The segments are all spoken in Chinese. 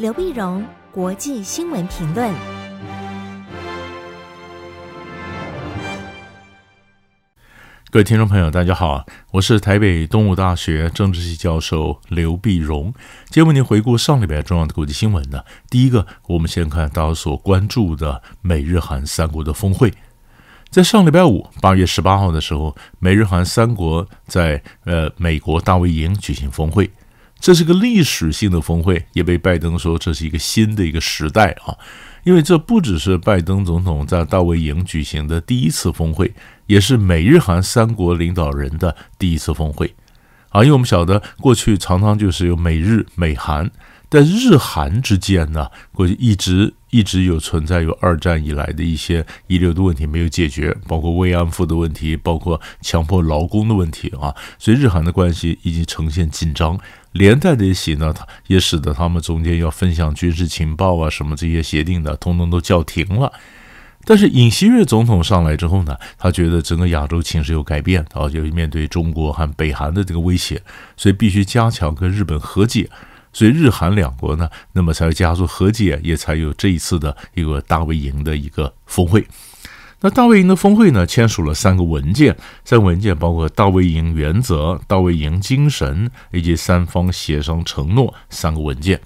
刘碧荣，国际新闻评论。各位听众朋友，大家好，我是台北东吴大学政治系教授刘碧荣。今天为您回顾上礼拜重要的国际新闻呢。第一个，我们先看大家所关注的美日韩三国的峰会。在上礼拜五，八月十八号的时候，美日韩三国在呃美国大卫营举行峰会，这是个历史性的峰会，也被拜登说这是一个新的一个时代啊。因为这不只是拜登总统在大卫营举行的第一次峰会，也是美日韩三国领导人的第一次峰会，啊，因为我们晓得过去常常就是有美日美韩，但日韩之间呢，过去一直一直有存在有二战以来的一些遗留的问题没有解决，包括慰安妇的问题，包括强迫劳工的问题啊，所以日韩的关系已经呈现紧张。连带的一起呢，它也使得他们中间要分享军事情报啊，什么这些协定的，通通都叫停了。但是尹锡悦总统上来之后呢，他觉得整个亚洲情势有改变啊，就面对中国和北韩的这个威胁，所以必须加强跟日本和解。所以日韩两国呢，那么才加速和解，也才有这一次的一个大卫营的一个峰会。那大卫营的峰会呢，签署了三个文件，三个文件包括大卫营原则、大卫营精神以及三方协商承诺三个文件。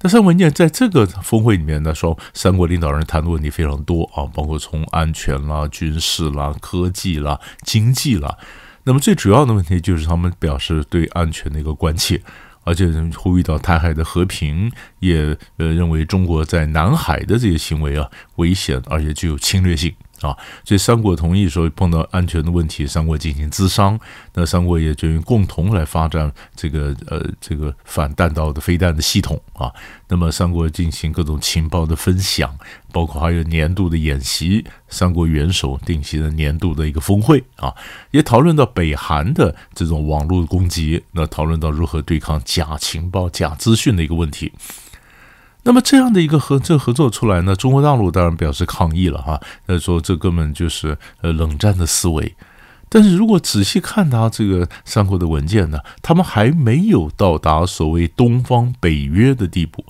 那三个文件在这个峰会里面呢，说三国领导人谈的问题非常多啊，包括从安全啦、军事啦、科技啦、经济啦。那么最主要的问题就是他们表示对安全的一个关切，而且呼吁到台海的和平，也呃认为中国在南海的这些行为啊危险，而且具有侵略性。啊，所以三国同意说碰到安全的问题，三国进行咨商。那三国也决定共同来发展这个呃这个反弹道的飞弹的系统啊。那么三国进行各种情报的分享，包括还有年度的演习，三国元首定期的年度的一个峰会啊，也讨论到北韩的这种网络攻击，那讨论到如何对抗假情报、假资讯的一个问题。那么这样的一个合这合作出来呢，中国大陆当然表示抗议了哈，那说这根本就是呃冷战的思维。但是如果仔细看他这个三国的文件呢，他们还没有到达所谓东方北约的地步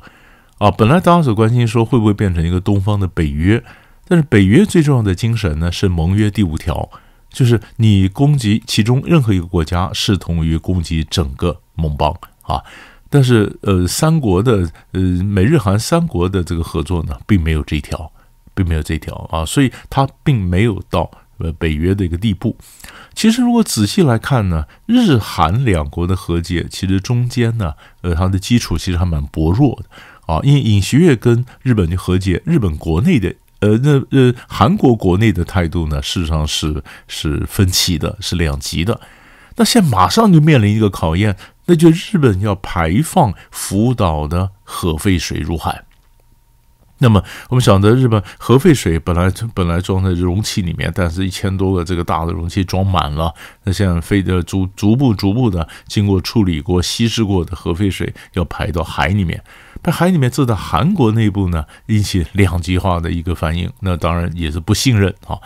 啊。本来大家所关心说会不会变成一个东方的北约，但是北约最重要的精神呢是盟约第五条，就是你攻击其中任何一个国家，视同于攻击整个盟邦啊。但是，呃，三国的，呃，美日韩三国的这个合作呢，并没有这条，并没有这条啊，所以它并没有到呃北约的一个地步。其实，如果仔细来看呢，日韩两国的和解，其实中间呢，呃，它的基础其实还蛮薄弱的啊。因为尹锡悦跟日本的和解，日本国内的，呃，那呃，韩国国内的态度呢，事实上是是分歧的，是两极的。那现在马上就面临一个考验。那就日本要排放福岛的核废水入海。那么我们晓得，日本核废水本来本来装在容器里面，但是一千多个这个大的容器装满了。那现在非得逐逐步逐步的经过处理过、稀释过的核废水要排到海里面。在海里面，这在韩国内部呢引起两极化的一个反应。那当然也是不信任啊。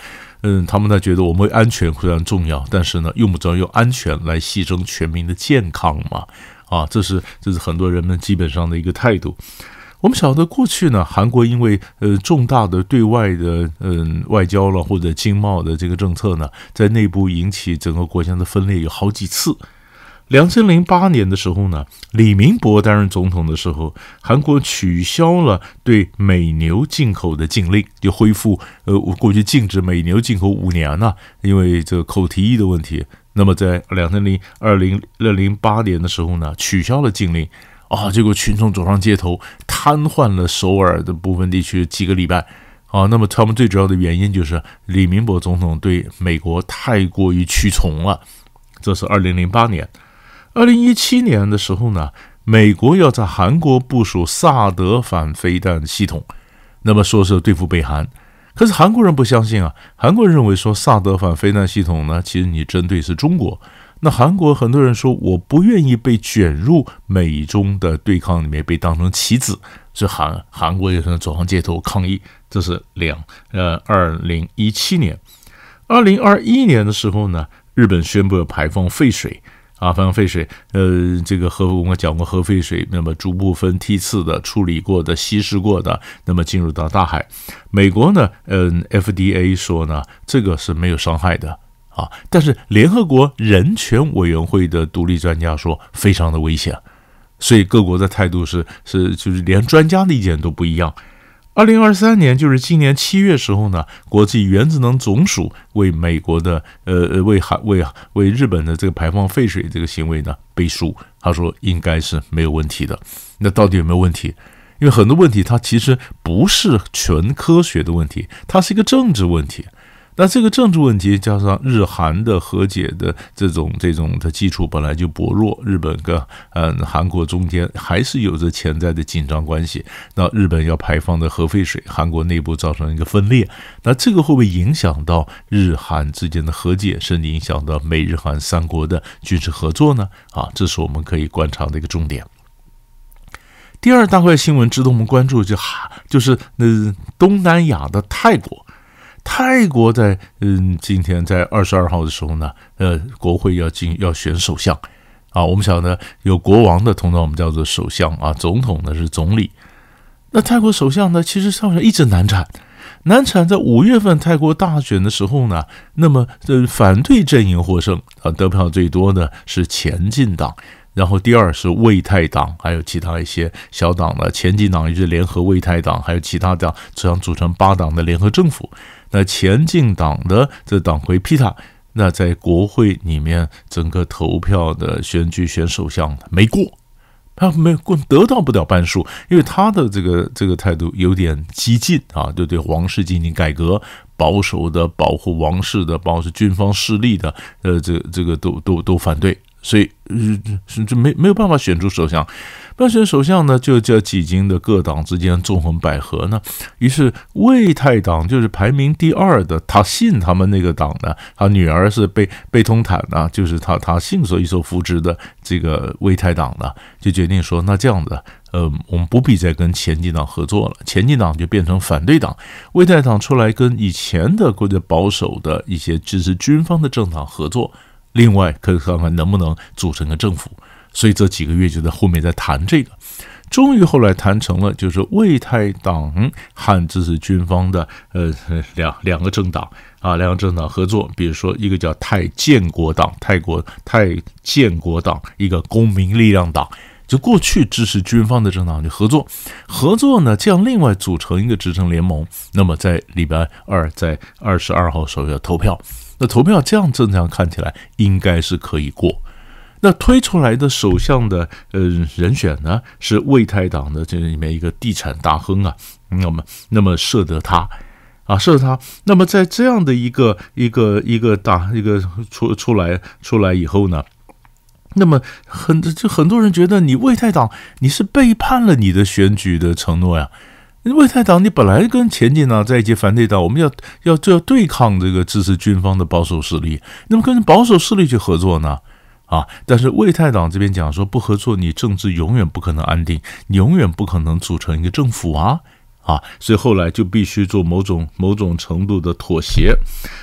嗯，他们呢觉得我们安全非常重要，但是呢用不着用安全来牺牲全民的健康嘛？啊，这是这是很多人们基本上的一个态度。我们晓得过去呢，韩国因为呃重大的对外的嗯外交了或者经贸的这个政策呢，在内部引起整个国家的分裂有好几次。两千零八年的时候呢，李明博担任总统的时候，韩国取消了对美牛进口的禁令，就恢复呃过去禁止美牛进口五年呢，因为这个口蹄疫的问题。那么在两千零二零二零八年的时候呢，取消了禁令啊，结果群众走上街头，瘫痪了首尔的部分地区几个礼拜啊。那么他们最主要的原因就是李明博总统对美国太过于屈从了。这是二零零八年。二零一七年的时候呢，美国要在韩国部署萨德反飞弹系统，那么说是对付北韩，可是韩国人不相信啊，韩国人认为说萨德反飞弹系统呢，其实你针对是中国。那韩国很多人说，我不愿意被卷入美中的对抗里面，被当成棋子，是韩韩国也可能走上街头抗议。这是两呃二零一七年，二零二一年的时候呢，日本宣布要排放废水。啊，排放废水，呃，这个核我们讲过核废水，那么逐步分梯次的处理过的、稀释过的，那么进入到大海。美国呢，嗯，FDA 说呢，这个是没有伤害的啊，但是联合国人权委员会的独立专家说非常的危险，所以各国的态度是是就是连专家的意见都不一样。二零二三年，就是今年七月时候呢，国际原子能总署为美国的呃呃为韩为为日本的这个排放废水这个行为呢背书，他说应该是没有问题的。那到底有没有问题？因为很多问题它其实不是纯科学的问题，它是一个政治问题。那这个政治问题加上日韩的和解的这种这种的基础本来就薄弱，日本跟嗯韩国中间还是有着潜在的紧张关系。那日本要排放的核废水，韩国内部造成一个分裂，那这个会不会影响到日韩之间的和解，甚至影响到美日韩三国的军事合作呢？啊，这是我们可以观察的一个重点。第二大块新闻值得我们关注就哈，就是那东南亚的泰国。泰国在嗯，今天在二十二号的时候呢，呃，国会要进要选首相啊。我们晓得有国王的，通常我们叫做首相啊，总统呢是总理。那泰国首相呢，其实上面一直难产，难产在五月份泰国大选的时候呢，那么这反对阵营获胜啊，得票最多的是前进党，然后第二是魏泰党，还有其他一些小党的前进党，也就是联合魏泰党，还有其他党，这样组成八党的联合政府。那前进党的这党魁皮塔，那在国会里面整个投票的选举选首相没过，他没过，得到不了半数，因为他的这个这个态度有点激进啊，就对，皇室进行改革，保守的保护王室的，包括军方势力的，呃，这这个都都都反对。所以，是这没没有办法选出首相，不选首相呢，就叫几经的各党之间纵横捭阖呢。于是，魏泰党就是排名第二的，他信他们那个党的，他女儿是被被通坦呢，就是他他信所以所扶植的这个魏泰党呢，就决定说，那这样子，呃，我们不必再跟前进党合作了，前进党就变成反对党，魏泰党出来跟以前的或者保守的一些支持军方的政党合作。另外，可以看看能不能组成个政府，所以这几个月就在后面在谈这个，终于后来谈成了，就是为泰党和支持军方的呃两两个政党啊，两个政党合作，比如说一个叫泰建国党，泰国泰建国党，一个公民力量党，就过去支持军方的政党就合作，合作呢，这样另外组成一个执政联盟，那么在礼拜二在二十二号时候要投票。那投票这样正常看起来应该是可以过。那推出来的首相的呃人选呢，是魏太党的这里面一个地产大亨啊，那么那么设得他啊设得他。那么在这样的一个一个一个大一个出出来出来以后呢，那么很就很多人觉得你魏太党你是背叛了你的选举的承诺呀。魏太党，你本来跟前进党在一起反对党，我们要要就要对抗这个支持军方的保守势力，那么跟保守势力去合作呢？啊，但是魏太党这边讲说不合作，你政治永远不可能安定，你永远不可能组成一个政府啊。啊，所以后来就必须做某种某种程度的妥协。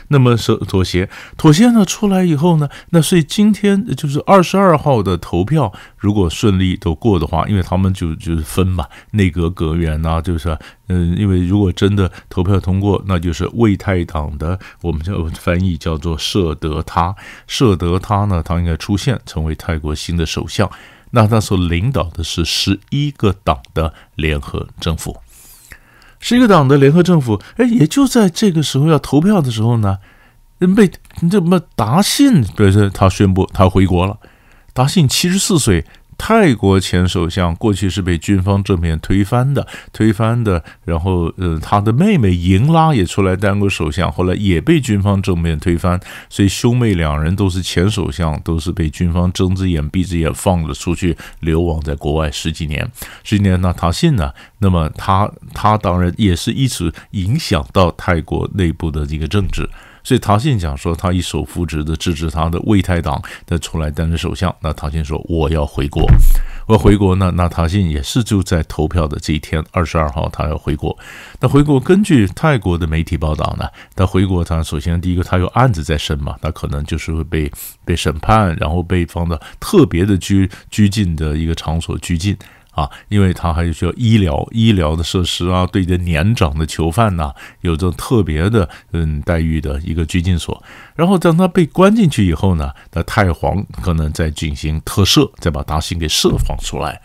那么是妥协，妥协呢出来以后呢，那所以今天就是二十二号的投票，如果顺利都过的话，因为他们就就是分嘛，内阁阁员呐，就是嗯，因为如果真的投票通过，那就是为泰党的，我们叫翻译叫做设得他，设得他呢，他应该出现成为泰国新的首相。那他所领导的是十一个党的联合政府。十一个党的联合政府，哎，也就在这个时候要投票的时候呢，被这么达信，比如说他宣布他回国了。达信七十四岁。泰国前首相过去是被军方正面推翻的，推翻的，然后呃，他的妹妹盈拉也出来当过首相，后来也被军方正面推翻，所以兄妹两人都是前首相，都是被军方睁只眼闭只眼放了出去，流亡在国外十几年。十几年那他信呢？那么他他当然也是一直影响到泰国内部的这个政治。所以陶信讲说，他一手扶植的支持他的卫泰党的出来担任首相。那陶信说，我要回国，我要回国呢。那陶信也是就在投票的这一天，二十二号，他要回国。那回国，根据泰国的媒体报道呢，他回国，他首先第一个，他有案子在审嘛，他可能就是会被被审判，然后被放到特别的拘拘禁的一个场所拘禁。啊，因为他还有需要医疗医疗的设施啊，对这年长的囚犯呐，有着特别的嗯待遇的一个拘禁所。然后当他被关进去以后呢，那太皇可能再进行特赦，再把达信给释放出来。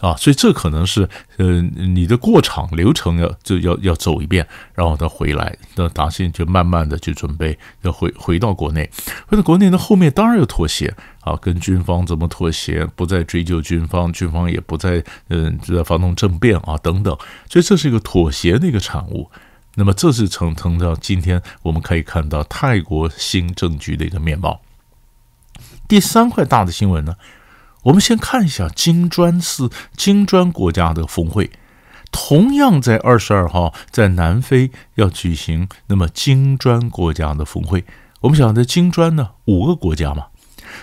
啊，所以这可能是，呃，你的过场流程要就要要走一遍，然后他回来，那达信就慢慢的就准备要回回到国内，回到国内呢，后面当然要妥协啊，跟军方怎么妥协，不再追究军方，军方也不再嗯就在发动政变啊等等，所以这是一个妥协的一个产物。那么这是成成到今天我们可以看到泰国新政局的一个面貌。第三块大的新闻呢？我们先看一下金砖四金砖国家的峰会，同样在二十二号在南非要举行。那么金砖国家的峰会，我们想的金砖呢，五个国家嘛，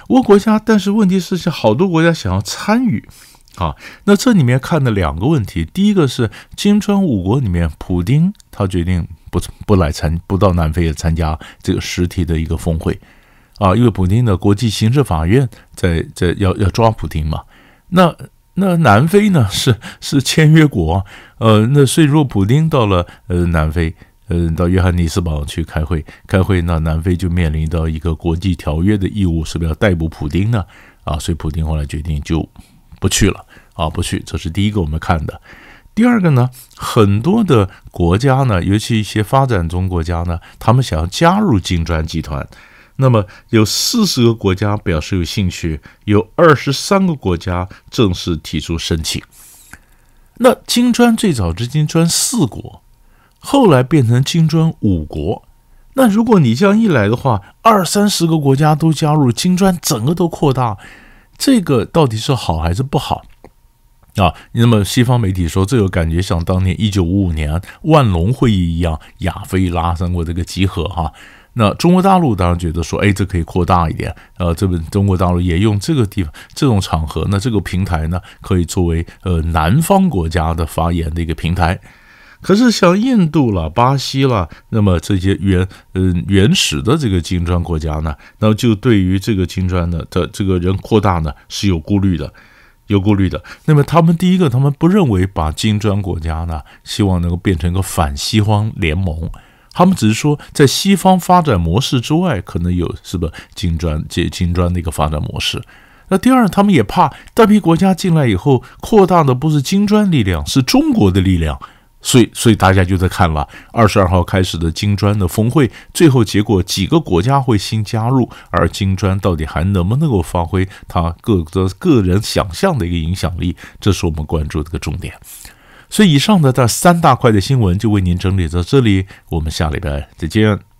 五个国家，但是问题是，好多国家想要参与啊。那这里面看的两个问题，第一个是金砖五国里面，普丁他决定不不来参，不到南非也参加这个实体的一个峰会。啊，因为普丁的国际刑事法院在在要要抓普丁嘛，那那南非呢 是是签约国，呃，那所以如果普丁到了呃南非，呃到约翰尼斯堡去开会开会，那南非就面临到一个国际条约的义务，是不是要逮捕普丁呢？啊，所以普丁后来决定就不去了，啊，不去，这是第一个我们看的。第二个呢，很多的国家呢，尤其一些发展中国家呢，他们想要加入金砖集团。那么有四十个国家表示有兴趣，有二十三个国家正式提出申请。那金砖最早是金砖四国，后来变成金砖五国。那如果你这样一来的话，二三十个国家都加入金砖，整个都扩大，这个到底是好还是不好啊？那么西方媒体说，这个感觉像当年一九五五年万隆会议一样，亚非拉三国这个集合哈。那中国大陆当然觉得说，哎，这可以扩大一点，呃，这边中国大陆也用这个地方这种场合，那这个平台呢，可以作为呃南方国家的发言的一个平台。可是像印度啦、巴西啦，那么这些原嗯、呃、原始的这个金砖国家呢，那就对于这个金砖的的这个人扩大呢是有顾虑的，有顾虑的。那么他们第一个，他们不认为把金砖国家呢，希望能够变成一个反西方联盟。他们只是说，在西方发展模式之外，可能有是不是金砖借金砖的一个发展模式。那第二，他们也怕大批国家进来以后，扩大的不是金砖力量，是中国的力量。所以，所以大家就在看了二十二号开始的金砖的峰会，最后结果几个国家会新加入，而金砖到底还能不能够发挥它各个个人想象的一个影响力，这是我们关注的一个重点。所以，以上的这三大块的新闻就为您整理到这里，我们下礼拜再见。